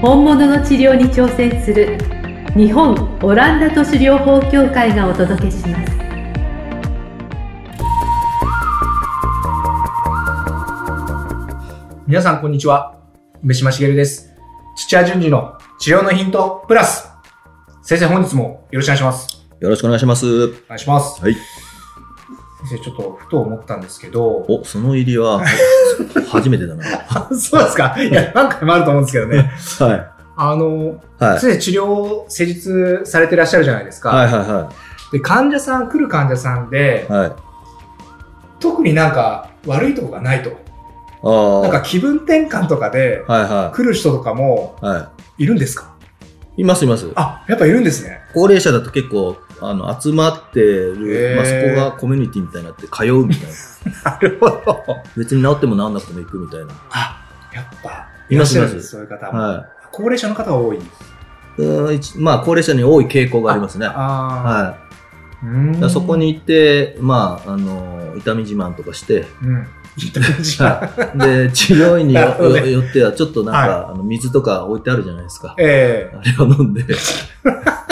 本物の治療に挑戦する日本オランダ都市療法協会がお届けします。皆さんこんにちは。梅島茂です。土屋順次の治療のヒントプラス。先生本日もよろしくお願いします。よろしくお願いします。お願いします。はい。先生ちょっとふと思ったんですけどお、その入りは、初めてだな。あ そうですか？いや何回もあると思うんですけどねはい。あのはい。先生治療施術されてらっしゃるじゃないですか、はいはいはで患者さん来る患者さんでい。はい。特になんか悪いとこがないとああ。なんか気分転換とかではいは来る人とかもい。はいるんですか？い。いますいます。あやっぱいるんですね高齢者だと結構、あの、集まってへる、ーまあ、そこがコミュニティみたいになって通うみたいな。なるほど別に治っても治んなくても行くみたいな。あやっぱいまっしゃるんでいますそういう方も、は高齢者の方が多いい。うん一まあ、高齢者に多い傾向がありますね。ああはうーんい。そこに行って、まあ、あの、痛み自慢とかして、うんはで、治療院によねよっては、ちょっとなんか、あの水とか置いてあるじゃないですか。ええあれを飲んで。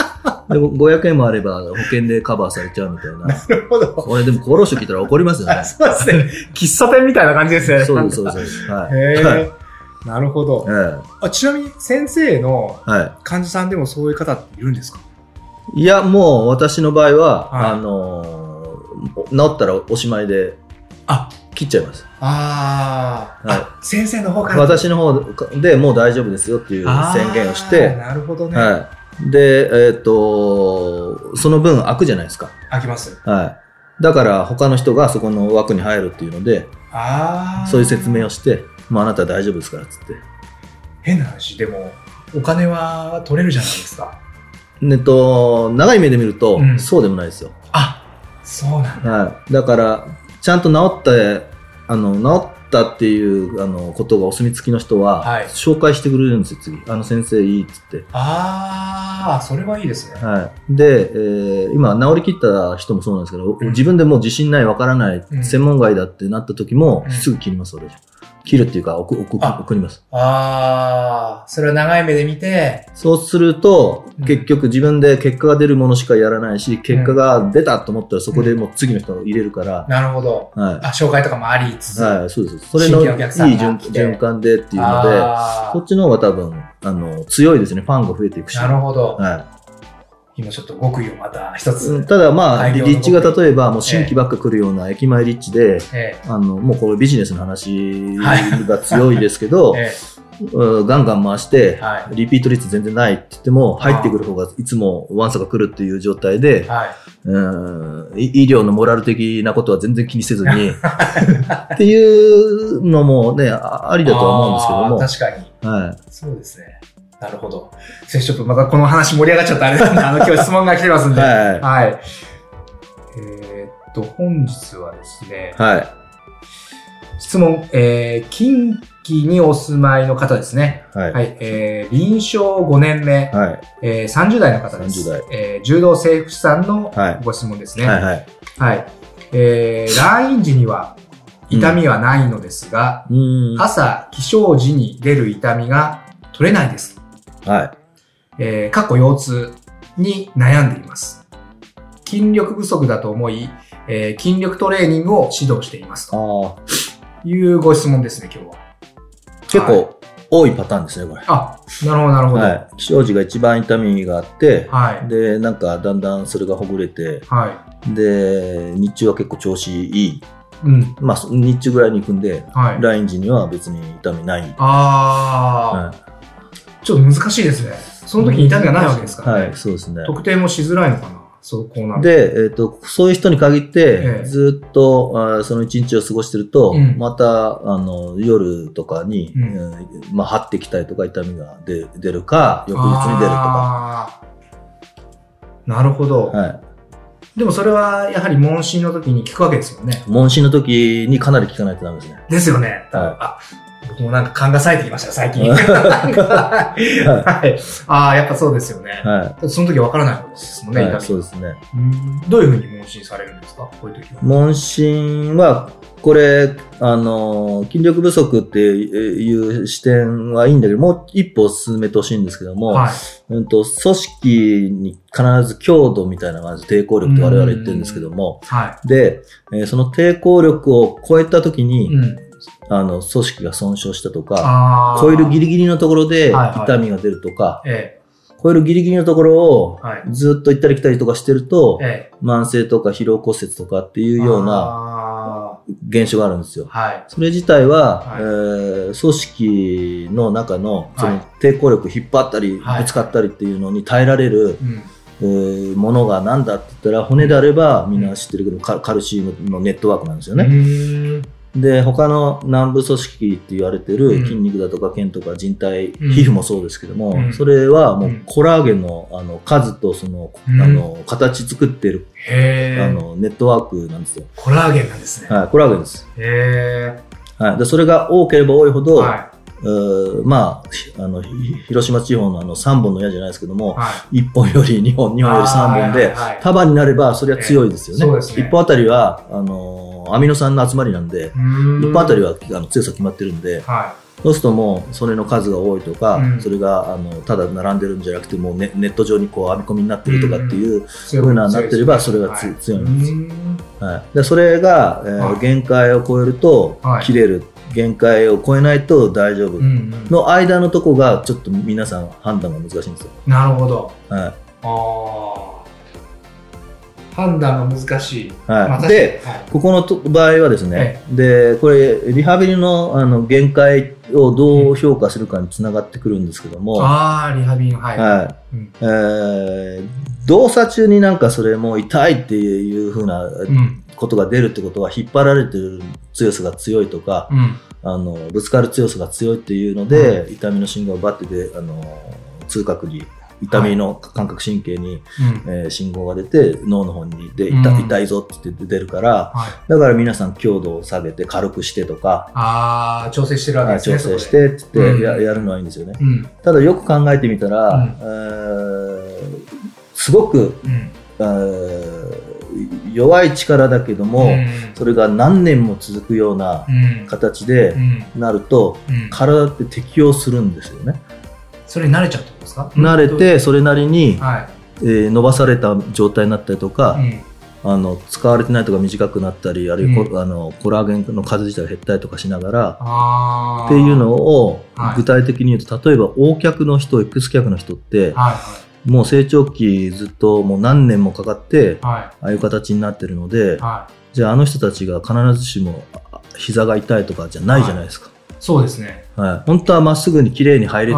で、500円もあれば保険でカバーされちゃうみたいな。なるほど。これでも厚労省聞いたら怒りますよね。あ。そうですね。喫茶店みたいな感じですね。そうです、そうです。はい。へはい。えなるほど。えあちなみに先生の患者さんでもそういう方っているんですか？い。いや、もう私の場合は、はい。あのー治ったらおしまいであ。切っちゃいます。あー、はい。あ先生の方から。私の方でもう大丈夫ですよっていう宣言をして、なるほどね、はい。で、えっ、と、その分開くじゃないですか。開きますはい。だから他の人がそこの枠に入るっていうので、ああそういう説明をして、まああなた大丈夫ですからっつって。変な話でもお金は取れるじゃないですかえっと、長い目で見ると、うんそうでもないですよ。あそうなんだはい。だから、ちゃんと治って、あの、治ったっていう、あの、ことがお墨付きの人は、はい紹介してくれるんですよ、次。あの先生いいっつって。ああそれはいいですねはい。で、えー今、治りきった人もそうなんですけど、うん自分でもう自信ない、わからない、うん専門外だってなった時も、うんすぐ切ります、俺。切るっていうか、送送あ。送ります。ああそれは長い目で見て。そうするとうん、結局自分で結果が出るものしかやらないし、結果が出たと思ったらそこでもう次の人を入れるから、なるほど。はい。あ紹介とかもありつつ、はい、そうです。それのいい循循環でっていうので、そっちの方が多分、あの、強いですね。ファンが増えていくし。なるほど、は今ちょっと極意をまた一つ、い。ただまあ、立地が例えばもう新規ばっか来るような駅前立地で、えあの、もうこれビジネスの話はい。が強いですけど、ええ。うんガンガン回してえ、はい。リピート率全然ないって言っても、入ってくる方がいつもワンサが来るっていう状態で、はい。うんい医療のモラル的なことは全然気にせずに、っていうのもね、あありだとは思うんですけども、確かに。はい。そうですねなるほど先生ちょっとまたこの話盛り上がっちゃったあれなんであの今日質問が来てますんではいはいえーっと本日はですねはい。質問、えー近畿にお住まいの方ですね。はい。はい。えー臨床5年目、はい。えー30代の方です。30代えー柔道整復師さんのはいご質問ですね。はい。はい。はい。えー来院時には痛みはないのですが、うーん。朝、起床時に出る痛みが取れないです。はい。えー、過去腰痛に悩んでいます。筋力不足だと思い、えー筋力トレーニングを指導しています。とああ。いうご質問ですね、今日は。結構多いパターンですね、これ。あ、なるほど、なるほど。はい。気象時が一番痛みがあって、はい。で、なんかだんだんそれがほぐれて、はで、日中は結構調子いい。い。うん。まあ、そ日中ぐらいに行くんで、はい。来院時には別に痛みない。あー、はちょっと難しいですね。その時に痛みがないわけですからね。はい、そうですね。特定もしづらいのかな？そう、こうなる。で、えっ、と、そういう人に限ってええ、ずっと、あーその一日を過ごしてると、うんまた、あの、夜とかに、うんうんまあ、張ってきたりとか痛みが出出るか、翌日に出るとか。なるほど。はい。でもそれはやはり問診の時に聞くわけですよね。問診の時にかなり効かないとダメですね。ですよね。はいあ、僕もなんか勘が冴えてきました、最近。ははい。ああ、やっぱそうですよね。はその時わからないことですもんい。ね、はい。そうですね。うんどういうふうに問診されるんですか？こういう時は。問診は、これ、あの、筋力不足っていう視点はいいんだけど、もう一歩進めてほしいんですけども、はい。うんと、組織に必ず強度みたいな感じで抵抗力って我々言ってるんですけども、はで、えーその抵抗力を超えた時い。に、うん。あの、組織が損傷したとか。超えるギリギリのところで痛みが出るとか、え超えるギリギリのところを。ずっと行ったり来たりとかしてると、ええ。慢性とか疲労骨折とかっていうようなな。現象があるんですよ。はい。それ自体は、はいえー組織の中のそはいの抵抗力引っ張ったり、はいぶつかったりっていうのに耐えられる、うん。えーものが何だって言ったら骨であればみんな知ってるけどカカルシウムのネットワークなんですようね。で他の軟部組織って言われてうんる筋肉だとか腱とか人体、うん皮膚もそうですけども、うんそれはもううんコラーゲンのあの数とその,、うんあの形作ってる。あのネットワークなんですよ。コラーゲンなんですね。はい、コラーゲンです。へはい、でそれが多ければ多いほえ。ど、はうーまあ、ひあのひ広島地方のあの3本の矢じゃないですけどい。も、はい。1本より2本、2本より3本で束になればそれは強いですよね。ええそうですね。1本あたりは、あのーアミノ酸の集まりなんで、ん。1本あたりはあの強さ決まってるんで、はそうするともうそれの数が多いとか、うん。それがあのただ並んでるんじゃなくて、もうネネット上にこう編み込みになってるとかっていう、い。ふうななってればそれがつはい。強いんですうーん。はい、でそれが、えーはい。限界を超えるとはい。切れる、限界を超えないと大丈夫の間のとこがちょっと皆さん判断が難しいんですよ。なるほど。はいああ。判断が難しい。はいまあで、はいここのと場合はですね、でこれリハビリのあの限界をどう評価するかにつながってくるんですけども、ああ、リハビリの、はい。はいうんえー動作中になんかそれも痛いっていう風なうん。ことが出るってことは引っ張られてる強さが強いとか、うん。あのぶつかる強さが強いっていうので、痛みの信号がバッてであの痛覚に痛みの感覚神経に、うん。えー信号が出て脳の方にで痛,、うん痛いぞって言って出るからはい。だから皆さん強度を下げて軽くしてとか、ああ、調整してるわけですね。調整し。てってや,、うんやるのはいいんですよねうん。ただよく考えてみたら、うんえーすごく、うん。えー弱い力だけども、うんそれが何年も続くようなうん。形でうん。なると、うん。体って適応するんですよね。それに慣れちゃうってことですか？慣れ、てそれなりに、はい。えー伸ばされた状態になったりとか、うん。あの使われてないとか短くなったりあるいはコ,、うんあのコラーゲンの数自体が減ったりとかしながら。っていうのをはい具体的に言うと、例えば O 脚の人 X 脚の人ってはいもう成長期ずっともう何年もかかってはい。ああいう形になってるのではい。はい。じゃああの人たちが必ずしもあ膝が痛いとかじゃないじゃないですか。そうですね。はい、本当はまっすぐに綺麗に配列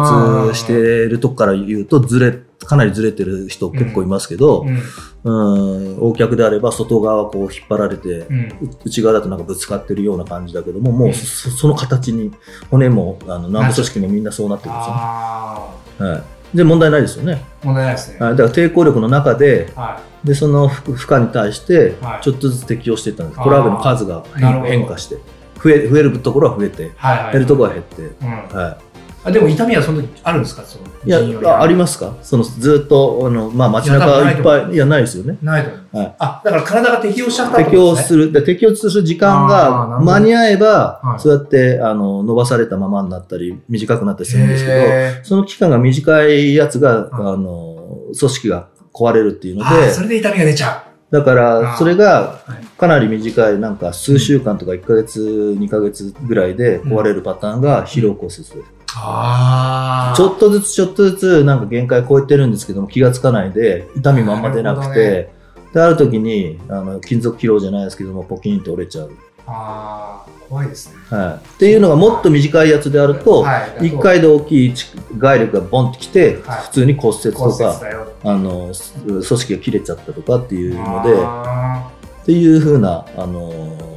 してるとこから言うとずれかなりずれてる人結構いますけど、うん。うん、横脚であれば外側こう引っ張られて、うん。内側だとなんかぶつかってるような感じだけどももううん。そその形に骨もあの軟部組織もみんなそうなってるんですよ。ね、あはい、で問題ないですよね、あ。問題ないですね。はい、だから抵抗力の中ではでその負負荷に対してはい。ちょっとずつ適応していったんです、コラーゲンの数が変化して増え増えるところは増えてい。はいはい。減るところは減って、うん。はあ、でも痛みはその時あるんですか？そのい、いやあありますか？そのずっとあの、まあ、街中いっぱいいやないですよね。ないと思う。はい。あ、だから体が適応しちゃったって適応する、で適応する時間が間に合えば、はい。そうやってあの伸ばされたままになったり、短くなったりするんですけど、へその期間が短いやつが、はい。あの組織が壊れるっていうので、それで痛みが出ちゃだかあらーそれがはいかなり短い、なんか数週間とか1ヶ月、2ヶ月ぐらいで壊れるパターンが疲労骨折です。う。ああ。ちょっとずつちょっとずつなんか限界超えてるんですけども気がつかないで痛みもあんま出なくて、である時にあの金属疲労じゃないですけどもポキンと折れちゃう。ああ、怖いですね。はい。っていうのがもっと短いやつであると、はい1回で大きい外力がボンってきて、はい普通に骨折とか。あの、す組織が切れちゃったとかっていうので、あっていう風な、あのー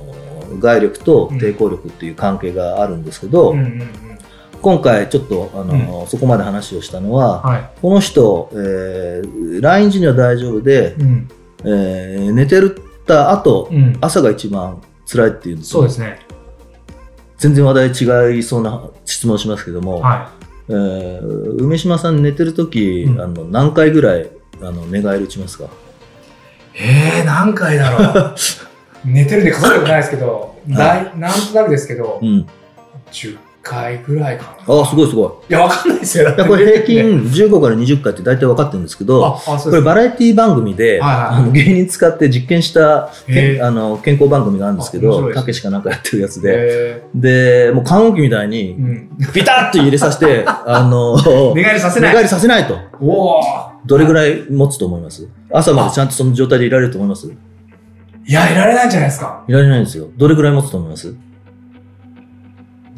外力と抵抗力っていう関係があるんですけど、ーうんうんうん。今回ちょっと、あのーそこまで話をしたのは、はこの人、えー、来日には大丈夫でい。、うん。えー寝てるった後、うん。朝が一番辛いっていうそうですね。全然話題違いそうな質問しますけども、はえー梅島さん寝てる時、うんあの何回ぐらいあの寝返り打ちますか？い。えー、何回だろう。寝てるんで数えたことないですけど、だいなんとなくですけどう、ん。10回ぐらいかな。ああ、すごいすごい。いや、わかんないですよ。いやこれ平均15から20回って大体分かってるんですけど、これ。バラエティ番組で、あの芸人使って実験したあの健康番組があるんですけど、たけしかなんかやってるやつで、えで、もう看護機みたいーにう、ん。ビタッと入れさせて、あの、寝返りさせ寝ない。返りさせないと。おお。どれぐらい持つと思います？朝までちゃんとその状態でいられると思います？いや、いられないんじゃないですか。いられないんですよ。どれぐらい持つと思います？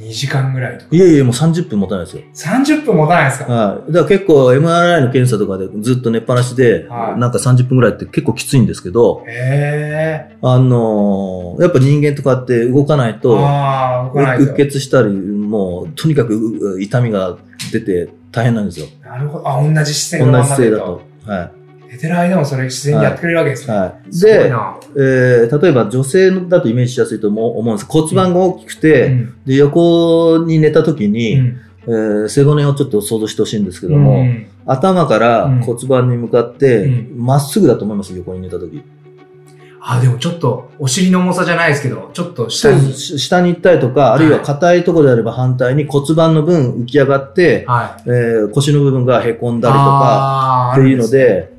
2時間ぐらいとか。いやいや、もう30分持たないですよ。30分持たないですか？はい。だから結構 MRI の検査とかでずっと寝っぱなしで、はいなんか30分ぐらいって結構きついんですけど、へえ。あのーやっぱ人間とかって動かないと、ああ、動かないううっ血したり、もうとにかくう痛みが出て大変なんですよ。なるほど。あ、同じ姿勢同じ姿勢だと。は寝てる間もそれ自然にやってくれるわけですい。ね。はい。すごいで、な。えー例えば女性だとイメージしやすいと思うんです。骨盤が大きくて、うんで、横に寝た時に、うんえー背骨をちょっと想像してほしいんですけども、うん頭からうん骨盤に向かってう、ま、っすぐだと思います、横に寝た時。あ、でもちょっと、お尻の重さじゃないですけど、ちょっと下に。し下に行ったりとか、あるいは硬いところであれば反対に骨盤の分浮き上がって、はい。えー腰の部分が凹んだりとか、あっていうの、で、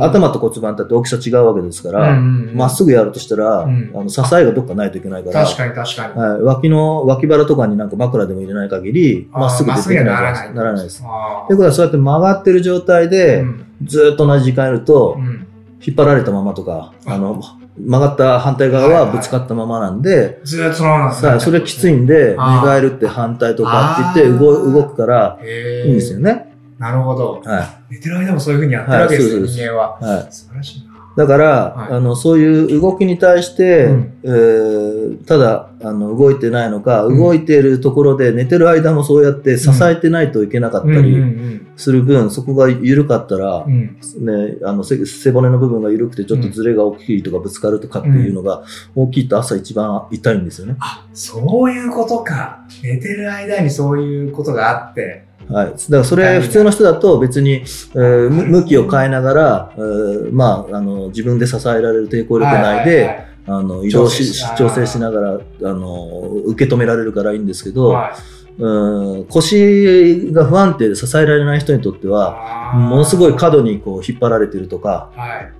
頭と骨盤だって大きさ違うわけですから、まっすぐ。ぐやるとしたら、うん。あの支えがどっかないといけないから、確かに確かに。はい、脇の、脇腹とかになんか枕でも入れない限り、まっすぐ出ていけないなならないです。あということはそうやって曲がってる状態で、うん。ずーっと同じ時間やると、うん。引っ張られたままとか、あ。あの、曲がった反対側はぶつかったままなんで、ずーっとそのままなんですそれきついんで、寝返るって反対とかって言って動動くから、へいいんですよね。ね。なるほど。は寝てる間もそういうふうにやってるわけですよ、はい人間は。い。はい。素晴らしいな。だから、はいあの、そういう動きに対して、うんえーただ、あの、動いてないのか、うん動いているところで寝てる間もそうやって支えてないといけなかったりする分、そこが緩かったらう、ん。ね、あの背背骨の部分が緩くてちょっとズレが大きいとかぶつかるとかっていうのが大きいと朝一番痛いんですよね。あ、そういうことか。寝てる間にそういうことがあって。はい。だからそれ普通の人だと別に、えーむ向きを変えながら、えーまあ、あの、自分で支えられる抵抗力内で、はいはいあの、移動し、調整しながら、あの、受け止められるからいいんですけど、はいうん腰が不安定で支えられない人にとっては、ものすごい過度にこう引っ張られてるとか、はい。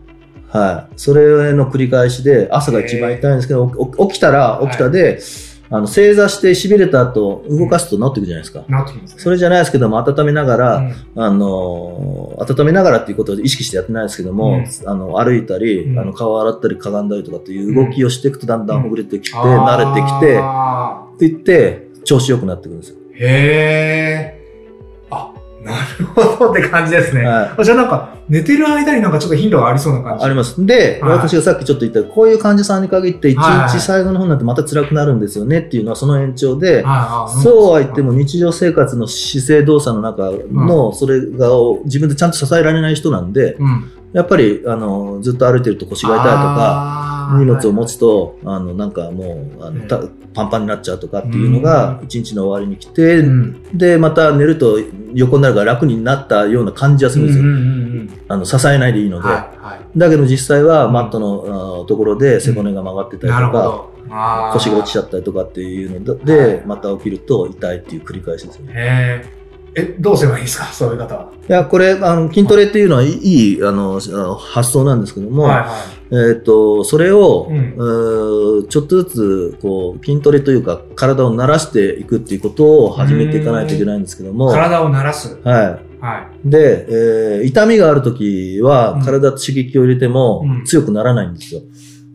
はい。それの繰り返しで、朝が一番痛いんですけど、お起きたら起きたで、あの、正座して痺れた後、動かすと治っていくじゃないですか。なってきますね。それじゃないですけども、温めながら、うんあの、温めながらっていうことを意識してやってないですけども、あの、歩いたり、うんあの、顔洗ったり、かがんだりとかっていう動きをしていくとだんだんほぐれてきて、慣れてきて、って言って、調子良くなってくるんですよ。へー。あ、なるほどって感じですね。はあじゃあなんか、寝てる間になんかちょっと頻度がありそうな感い。じ。あります。で、はい私がさっきちょっと言った、こういう患者さんに限って、一はいはい日最後の方になってまた辛くなるんですよねっていうのはその延長で、そうは言っても日常生活の姿勢動作の中の、それが自分でちゃんと支えられない人なんで、うん。やっぱり、あの、ずっと歩いてると腰が痛いとか、荷物を持つと、あの、なんかもう、あの、たパンパンになっちゃうとかっていうのがう、一日の終わりに来て、うん。で、また寝ると横になるから楽になったような感じはするんですよ。うんうんうんうんあの、支えないでいいので。はいはい。だけど実際はマットの、あところで背骨が曲がってたりとか、腰が落ちちゃったりとかっていうのはで、いまた起きると痛いっていう繰り返しですよね。え、どうすればいいですか？そういう方は。いや、これ、あの、筋トレっていうのはいい、いいあの、発想なんですけども、はいはえっ、と、それを、うんうーちょっとずつ、こう、筋トレというか、体を慣らしていくっていうことを始めていかないといけないんですけどい。も、体を慣らす。ははい。い。で、えー痛みがあるときはうん、体と刺激を入れてもうん強くならないんですよ。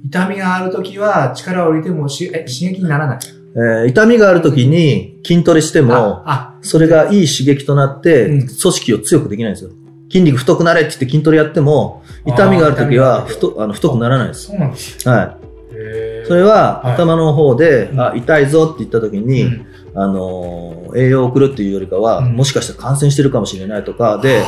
痛みがあるときは力を入れてもしえ刺激にならない。えー痛みがある時に筋トレしても、あ、それがいい刺激となって、うん組織を強くできないんですよ。筋肉太くなれって言って筋トレやっても、痛みがある時は太あの太くならないです。そうなんです。はへい。それははい頭の方で、うんあ、痛いぞって言った時に、うんあのー栄養を送るっていうよりかは、うんもしかしたら感染してるかもしれないとかで、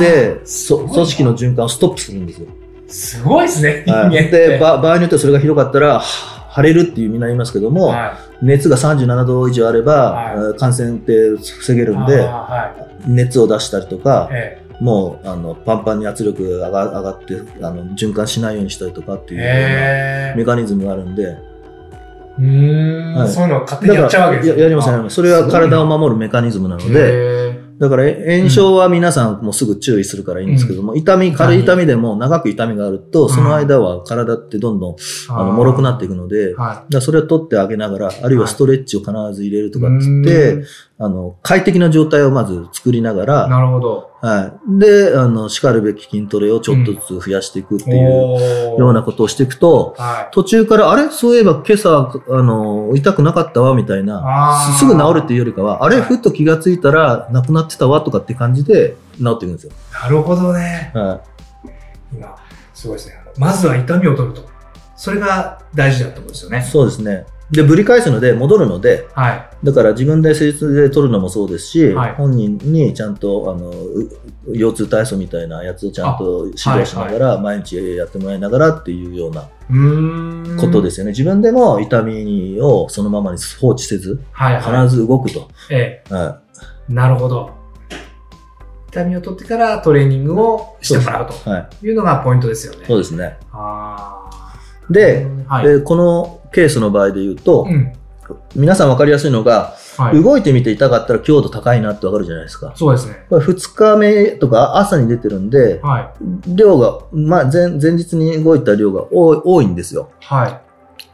で、そ組織の循環をストップするんですよ。すごいですね、人はい。で、ば場合によってはそれがひどかったら、は腫れるっていう意味になりますけども、は熱が37度以上あれば、はい。えー感染って防げい、るんで、熱を出したりとかい、、え。もうあのパンパンに圧力が上が上がってあの循環しないようにしたりとかってえいうようメカニズムがあるんで、うーん、はい。そういうのを勝手にやっちゃうわけですややりますやります。それは体を守るメカニズムなので、で、だからえ炎症は皆さんもすぐ注意するからいいんですけども、痛み、軽い痛みでも長く痛みがあると、その間は体ってどんどんあの脆くなっていくので、はらそれを取ってあげながら、あるいはストレッチを必ず入れるい。とかっつっうてーん、あの、快適な状態をまず作りながら、なるほど。はい。で、あの、叱るべき筋トレをちょっとずつ増やしていくっていうようなことをしていくと、はい。途中から、あれ？そういえば今朝、あの、痛くなかったわ、みたいな。すすぐ治るっていうよりかは、あれ？はいふっと気がついたら、なくなってたわ、とかって感じで治っていくんですよ。なるほどね。は今、すごいですね。まずは痛みを取ると。それが大事だってことですよい。ね。そうですね。で、ぶり返すので、戻るので、はい。だから自分で施術で取るのもそうですし、はい本人にちゃんと、あの、う腰痛体操みたいなやつをちゃんと指導しながら、毎日やってもらいながらっていうようなうーん。ことですよね。自分でも痛みをそのままに放置せず、はい、はい。必ず動くと。えはえ。なるほど。痛みを取ってからトレーニングをしてもらうい。はい。というのがポイントですよね。そうですね。ああ。で、はい。で、このケースの場合で言うと、うん。皆さん分かりやすいのが、はい。動いてみて痛かったら強度高いなって分かるじゃないですか。そうですね。これ2日目とか朝に出てるんで、はい。量が、まあ前、前日に動いた量が多い多いんですよ。はい。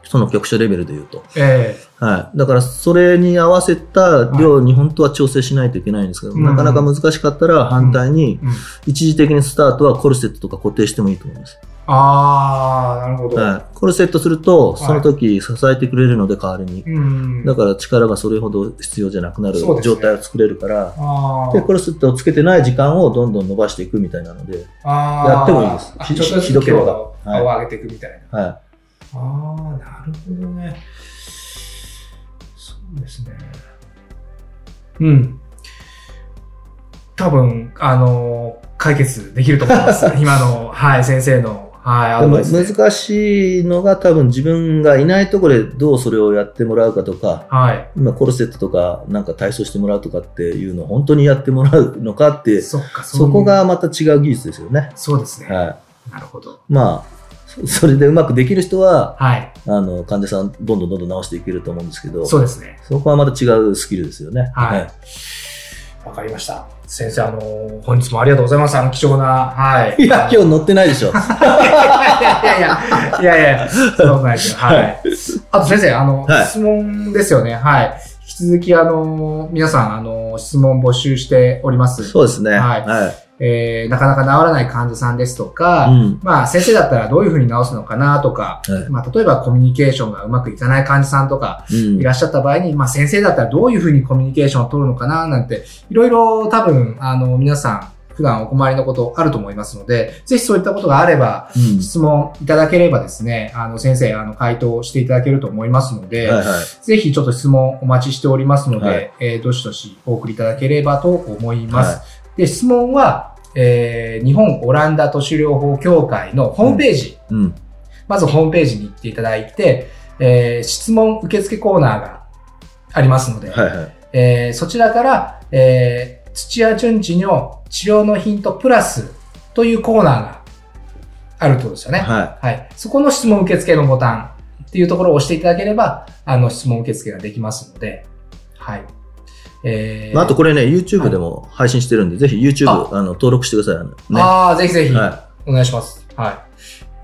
その局所レベルで言うと。えはい。だから、それに合わせた量に本当は調整しないといけないんですけど、うんなかなか難しかったら反対に、えうん。一時的にスタートはコルセットとか固定してもいいと思います。ああ、なるほど。はい。コルセットすると、いその時支えてくれるので代わりに。うん。だから力がそれほど必要じゃなくなる状態を作れるから、で、コルセットをつけてない時間をどんどん伸ばしていくみたいなので、やってもいいですひあちょひどければ強度を上げていくみたいな。はああ、なるほどね。そうですね。うん。多分、あの解決できると思います。今の、はい、先生の、はい、でも。難しいのが多分自分がいないところでどうそれをやってもらうかとか、はい。今コルセットとかなんか体操してもらうとかっていうのを本当にやってもらうのかって、そっか、そこうがまた違う技術ですよね。そうですね。はなるほど。い。まあ、そそれでうまくできる人は、はい。あの、患者さんどんどんどんどん直していけると思うんですけど、そうですね。そこはまた違うスキルですよね。はい。わかりました。先生、あの本日もありがとうございます。あの、貴重な、はい。いや、今日乗ってないでしょ。いやいやいや、いやいや、そんなですよ。はい。あと先生、あの、はい質問ですよね。はい。引き続き、あの、皆さん、あの、質問募集しております。そうですね。はいはい。えー、なかなか治らない患者さんですとか、うん。まあ、先生だったらどういうふうに治すのかなとか、はいまあ、例えばコミュニケーションがうまくいかない患者さんとか、うんいらっしゃった場合に、まあ、先生だったらどういうふうにコミュニケーションを取るのかななんて、いろいろ多分、あの、皆さん、普段お困りのことあると思いますので、ぜひそういったことがあれば、うん質問いただければですね、あの、先生、あの、回答していただけると思いますので、はいはい。ぜひちょっと質問お待ちしておりますので、はいえーどしどしお送りいただければと思います。はで、質問は、えー日本オランダ都市療法協会のホームページ、うん。まずホームページに行っていただいて、えー質問受付コーナーがありますので、はいはい。えーそちらから、えー土屋順次の治療のヒントプラスというコーナーがあるってことですよね。ははい。そこの質問受付のボタンっていうところを押していただければ、あの、質問受付ができますので、はい。えい。まあ、あとこれね、YouTube でも配信してるんで、ぜひ YouTube ああの登録してください。ね。ああ、ぜひぜひ、はお願いします。は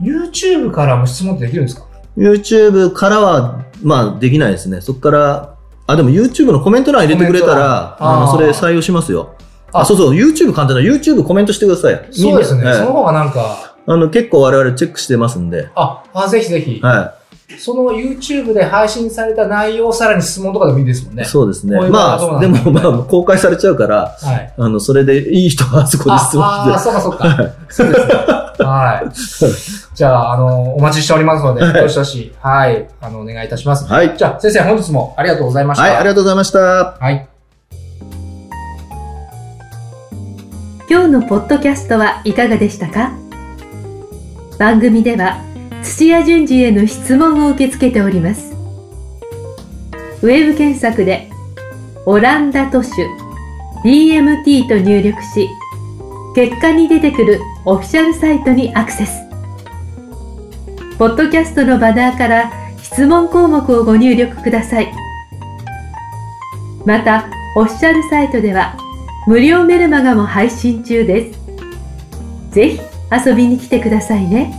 い。YouTube からも質問ってできるんですか？い。YouTube からは、まあ、できないですね。そこから、あ、でも YouTube のコメント欄入れてくれたら、あの、それ採用しますよ。ああ、そうそう、YouTube 簡単だ。YouTube コメントしてください。そうですね。はいその方がなんか、あの、結構我々チェックしてますんで。あ、あぜひぜひ。はその YouTube で配信された内容をさらに質問とかでもいいですもんね。い。そうですねこう。いうまあ、でもまあ、公開されちゃうから、はい。あの、それでいい人はあそこで質問ああー、そうかそうか。そうですね。はい。じゃあ、あの、お待ちしておりますので、どしどし、はい、あの、お願いいたします。はいじゃあ、先生、本日もありがとうございました。はい、ありがとうございました。はい。今日のポッドキャストはいかがでしたか？番組では土屋順次への質問を受け付けておりますウェブ検索で「オランダ都市 DMT」と入力し結果に出てくるオフィシャルサイトにアクセスポッドキャストのバナーから質問項目をご入力くださいまたオフィシャルサイトでは無料メルマガも配信中です。ぜひ遊びに来てくださいね。